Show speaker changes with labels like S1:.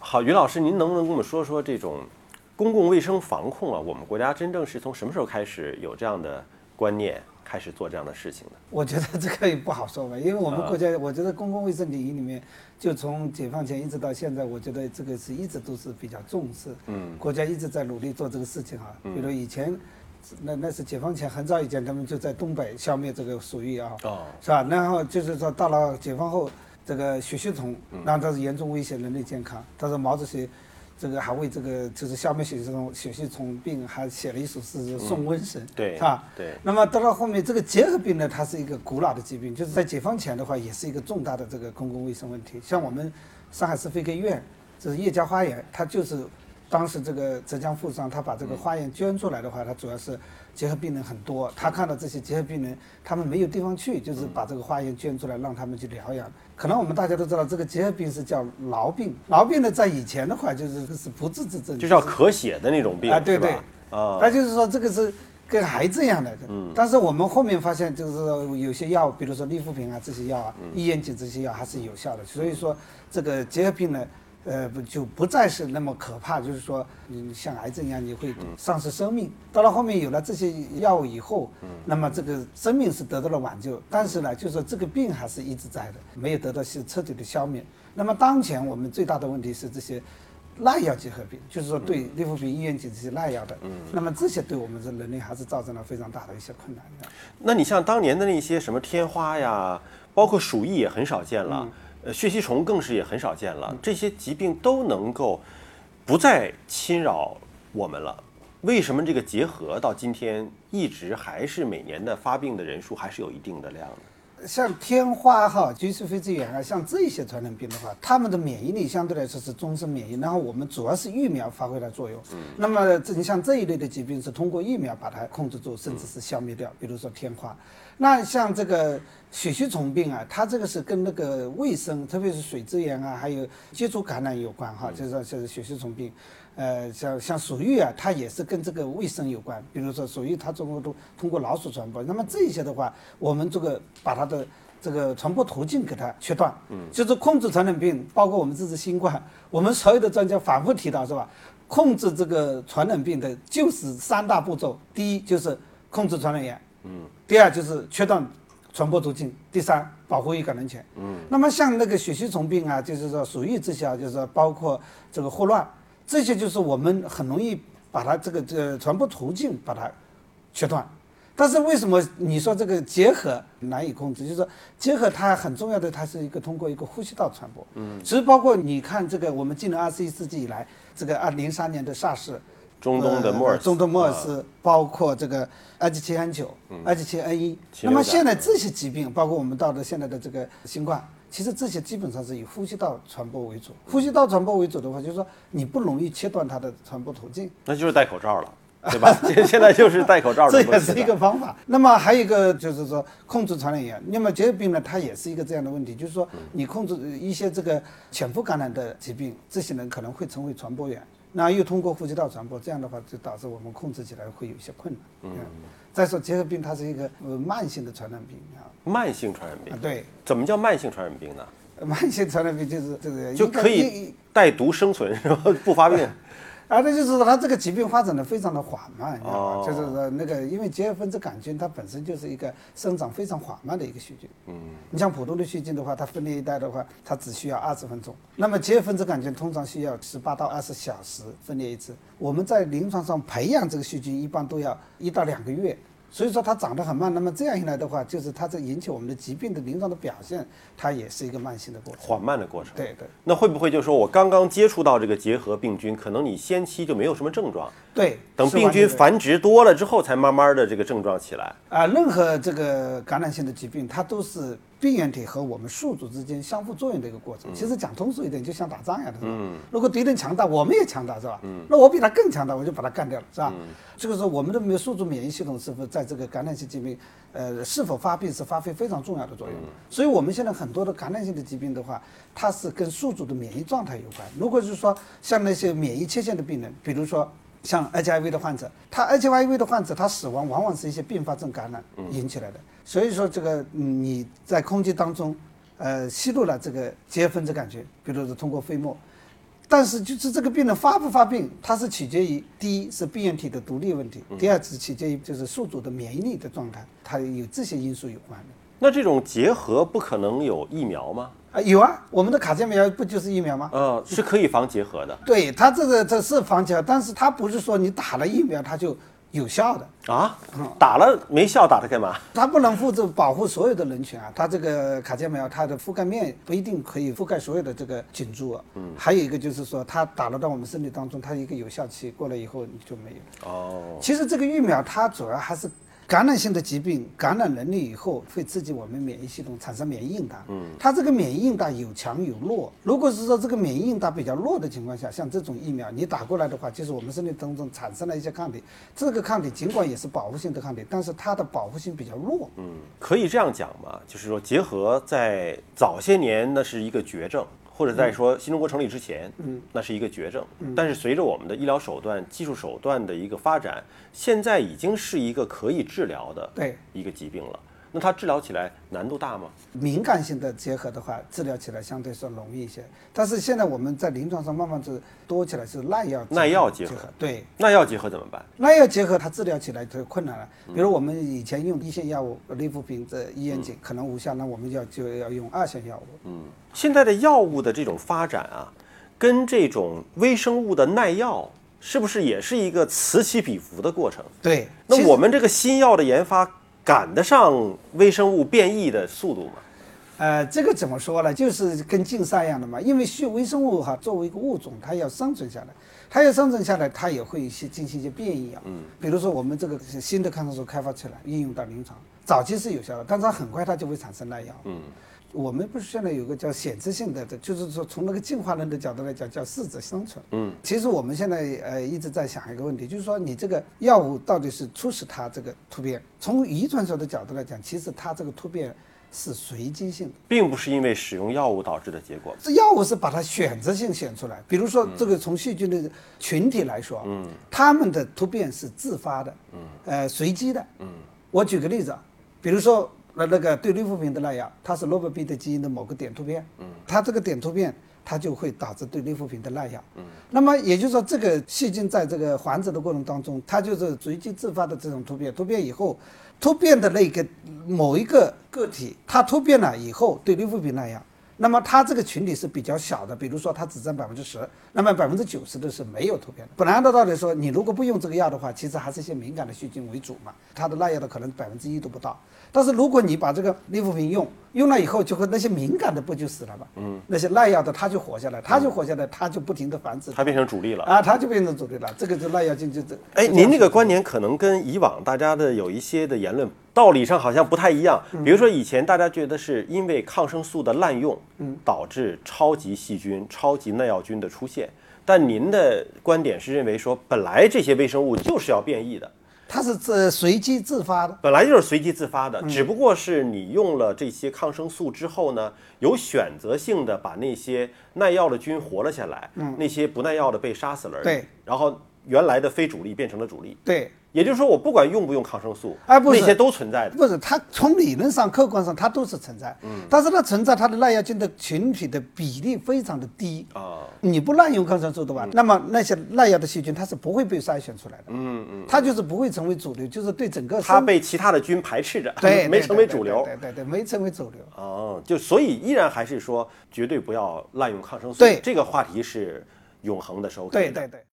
S1: 好，于老师，您能不能跟我们说说这种公共卫生防控啊？我们国家真正是从什么时候开始有这样的观念，开始做这样的事情的？
S2: 我觉得这个也不好说吧，因为我们国家，我觉得公共卫生领域里面，就从解放前一直到现在，我觉得这个是一直都是比较重视，嗯，国家一直在努力做这个事情啊。比如以前，那那是解放前很早以前，他们就在东北消灭这个鼠疫啊，哦，是吧？然后就是说到了解放后，这个血吸虫，那它是严重威胁人类健康。他说毛主席。这个还为这个就是消灭血吸虫血吸虫病还写了一首诗《送瘟神》，
S1: 对，
S2: 是吧？
S1: 对。
S2: 那么到了后面，这个结核病呢，它是一个古老的疾病，就是在解放前的话，也是一个重大的这个公共卫生问题。像我们上海市肺科医院，这是叶家花园，它就是当时这个浙江富商他把这个化验捐出来的话，他主要是。结核病人很多，他看到这些结核病人，他们没有地方去，就是把这个化验捐出来，让他们去疗养。可能我们大家都知道，这个结核病是叫痨病，痨病呢，在以前的话就是是不治之症，
S1: 就叫咳血的那种病，
S2: 啊，对对，啊，那就是说这个是跟癌症一样的。嗯。但是我们后面发现，就是有些药，比如说利福平啊这些药啊，伊眼碱这些药还是有效的。所以说，这个结核病呢。呃，不就不再是那么可怕，就是说，你像癌症一样，你会丧失生命。到了后面有了这些药物以后，那么这个生命是得到了挽救，但是呢，就是说这个病还是一直在的，没有得到是彻底的消灭。那么当前我们最大的问题是这些耐药结核病，就是说对利福平、伊元碱这些耐药的，那么这些对我们的人类还是造成了非常大的一些困难的。
S1: 那你像当年的那些什么天花呀，包括鼠疫也很少见了。血吸虫更是也很少见了。这些疾病都能够不再侵扰我们了。为什么这个结核到今天一直还是每年的发病的人数还是有一定的量呢？
S2: 像天花哈、菊丝非支原啊，像这些传染病的话，它们的免疫力相对来说是终身免疫。然后我们主要是疫苗发挥了作用。嗯。那么这你像这一类的疾病是通过疫苗把它控制住，甚至是消灭掉。比如说天花。那像这个血吸虫病啊，它这个是跟那个卫生，特别是水资源啊，还有接触感染有关哈，就是说就是血吸虫病，呃，像像鼠疫啊，它也是跟这个卫生有关。比如说鼠疫，它中国都通过老鼠传播。那么这些的话，我们这个把它的这个传播途径给它切断，嗯，就是控制传染病，包括我们这次新冠，我们所有的专家反复提到是吧？控制这个传染病的就是三大步骤，第一就是控制传染源。嗯，第二就是切断传播途径，第三保护易感染权。嗯，那么像那个血吸虫病啊，就是说鼠疫这些啊，就是说包括这个霍乱，这些就是我们很容易把它这个这传播途径把它切断。但是为什么你说这个结核难以控制？就是说结核它很重要的，它是一个通过一个呼吸道传播。嗯，其实包括你看这个我们进入二十一世纪以来，这个二零三年的 SARS。
S1: 中东的莫尔，
S2: 中东莫尔斯，包括这个 H7N9、H7N1，那么现在这些疾病，包括我们到的现在的这个新冠，其实这些基本上是以呼吸道传播为主。呼吸道传播为主的话，就是说你不容易切断它的传播途径，
S1: 那就是戴口罩了，对吧？现在就是戴口罩，
S2: 这也是一个方法。那么还有一个就是说控制传染源，那么结核病呢，它也是一个这样的问题，就是说你控制一些这个潜伏感染的疾病，这些人可能会成为传播源。那又通过呼吸道传播，这样的话就导致我们控制起来会有一些困难。嗯，再说结核病，它是一个呃慢性的传染病啊。
S1: 慢性传染病。
S2: 对。
S1: 怎么叫慢性传染病呢？
S2: 慢性传染病就是这个
S1: 就可以带毒生存是吧？不发病。
S2: 啊，那就是说它这个疾病发展的非常的缓慢，就是说那个，因为结核分支杆菌它本身就是一个生长非常缓慢的一个细菌。嗯，你像普通的细菌的话，它分裂一代的话，它只需要二十分钟。那么结核分支杆菌通常需要十八到二十小时分裂一次。我们在临床上培养这个细菌一般都要一到两个月。所以说它长得很慢，那么这样一来的话，就是它在引起我们的疾病的临床的表现，它也是一个慢性的过程，
S1: 缓慢的过程。
S2: 对对。
S1: 那会不会就是说我刚刚接触到这个结核病菌，可能你先期就没有什么症状？
S2: 对。
S1: 等病菌繁殖多了之后，才慢慢的这个症状起来。
S2: 啊，任何这个感染性的疾病，它都是。病原体和我们宿主之间相互作用的一个过程，其实讲通俗一点，就像打仗一样的，是吧？如果敌人强大，我们也强大，是吧？那我比他更强大，我就把他干掉了，是吧？这个时候，我们的宿主免疫系统是否在这个感染性疾病，呃，是否发病是发挥非常重要的作用。所以我们现在很多的感染性的疾病的话，它是跟宿主的免疫状态有关。如果是说像那些免疫缺陷的病人，比如说像 HIV 的患者，他 HIV 的患者他死亡往往是一些并发症感染引起来的。所以说，这个你在空气当中，呃，吸入了这个结核分子杆菌，比如说通过飞沫，但是就是这个病人发不发病，它是取决于第一是病原体的独立问题，第二是取决于就是宿主的免疫力的状态，它有这些因素有关的。
S1: 那这种结核不可能有疫苗吗？
S2: 啊，有啊，我们的卡介苗不就是疫苗吗？
S1: 呃，是可以防结核的
S2: 对它这个这是防结核，但是它不是说你打了疫苗它就有效的。
S1: 啊，打了没效，打它干嘛？
S2: 它不能负责保护所有的人群啊，它这个卡介苗它的覆盖面不一定可以覆盖所有的这个菌株啊。嗯，还有一个就是说，它打了到我们身体当中，它一个有效期过了以后你就没有。
S1: 哦，
S2: 其实这个疫苗它主要还是感染性的疾病感染能力以后会刺激我们免疫系统产生免疫应答。嗯，它这个免疫应答有强有弱。如果是说这个免疫应答比较弱的情况下，像这种疫苗你打过来的话，就是我们身体当中产生了一些抗体，这个抗体尽管也是保护性的抗体，但是它的保护性比较弱。
S1: 嗯，可以这样讲嘛，就是说结核在早些年那是一个绝症，或者在说新中国成立之前，嗯，那是一个绝症。但是随着我们的医疗手段、技术手段的一个发展，现在已经是一个可以治疗的
S2: 对
S1: 一个疾病了。那它治疗起来难度大吗？
S2: 敏感性的结核的话，治疗起来相对说容易一些。但是现在我们在临床上慢慢是多起来是耐药
S1: 耐药结
S2: 结
S1: 核
S2: 对。
S1: 耐药结合怎么办？
S2: 耐药结合它治疗起来就困难了。比如我们以前用一线药物利福平这一眼井可能无效，那我们要就要用二线药物。
S1: 嗯，现在的药物的这种发展啊，跟这种微生物的耐药，是不是也是一个此起彼伏的过程？
S2: 对，
S1: 那我们这个新药的研发赶得上微生物变异的速度吗？
S2: 呃，这个怎么说呢？就是跟竞赛一样的嘛。因为需微生物哈，作为一个物种，它要生存下来，它要生存下来，它也会一些进行一些变异啊。嗯。比如说我们这个新的抗生素开发出来，应用到临床，早期是有效的，但是它很快它就会产生耐药。嗯。我们不是现在有个叫显示性的，就是说从那个进化论的角度来讲，叫适者生存。嗯，其实我们现在呃一直在想一个问题，就是说你这个药物到底是促使它这个突变？从遗传学的角度来讲，其实它这个突变是随机性的。
S1: 并不是因为使用药物导致的结果。
S2: 这药物是把它选择性选出来，比如说这个从细菌的群体来说，嗯，它们的突变是自发的，嗯，呃，随机的，嗯。我举个例子啊，比如说那那个对氯氟平的耐药，它是诺贝 B 的基因的某个点突变，嗯，它这个点突变。它就会导致对氯氟平的耐药。嗯，那么也就是说，这个细菌在这个繁殖的过程当中，它就是随机自发的这种突变。突变以后，突变的那个某一个个体，它突变了以后对氯氟平耐药，那么它这个群体是比较小的，比如说它只占百分之十，那么百分之九十的是没有突变的。本来按照道理说，你如果不用这个药的话，其实还是一些敏感的细菌为主嘛，它的耐药的可能百分之一都不到。但是如果你把这个利福平用用了以后，就会那些敏感的不就死了吗？嗯，那些耐药的它就活下来，它就活下来，它就不停的繁殖，
S1: 它变成主力了。
S2: 啊，它就变成主力了。这个就耐药菌就这。
S1: 哎，您这个观点可能跟以往大家的有一些的言论道理上好像不太一样。比如说以前大家觉得是因为抗生素的滥用，嗯，导致超级细菌、超级耐药菌的出现。但您的观点是认为说，本来这些微生物就是要变异的，
S2: 它是自随机自发的。
S1: 本来就是随机自发的，只不过是你用了这些抗生素之后呢，有选择性的把那些耐药的菌活了下来，那些不耐药的被杀死了而已。
S2: 对，
S1: 然后原来的非主力变成了主力。
S2: 对，
S1: 也就是说，我不管用不用抗生素，
S2: 哎不是
S1: 那些都存在的。
S2: 不是它从理论上、客观上它都是存在，嗯，但是它存在它的耐药菌的群体的比例非常的低
S1: 啊。
S2: 你不滥用抗生素的话，那么那些耐药的细菌它是不会被筛选出来的，嗯嗯，它就是不会成为主流，就是对整个
S1: 它被其他的菌排斥着，
S2: 对
S1: 没成为主流。
S2: 对对对，没成为主流。
S1: 哦，就所以依然还是说，绝对不要滥用抗生素。
S2: 对
S1: 这个话题是永恒的收听。
S2: 对对对。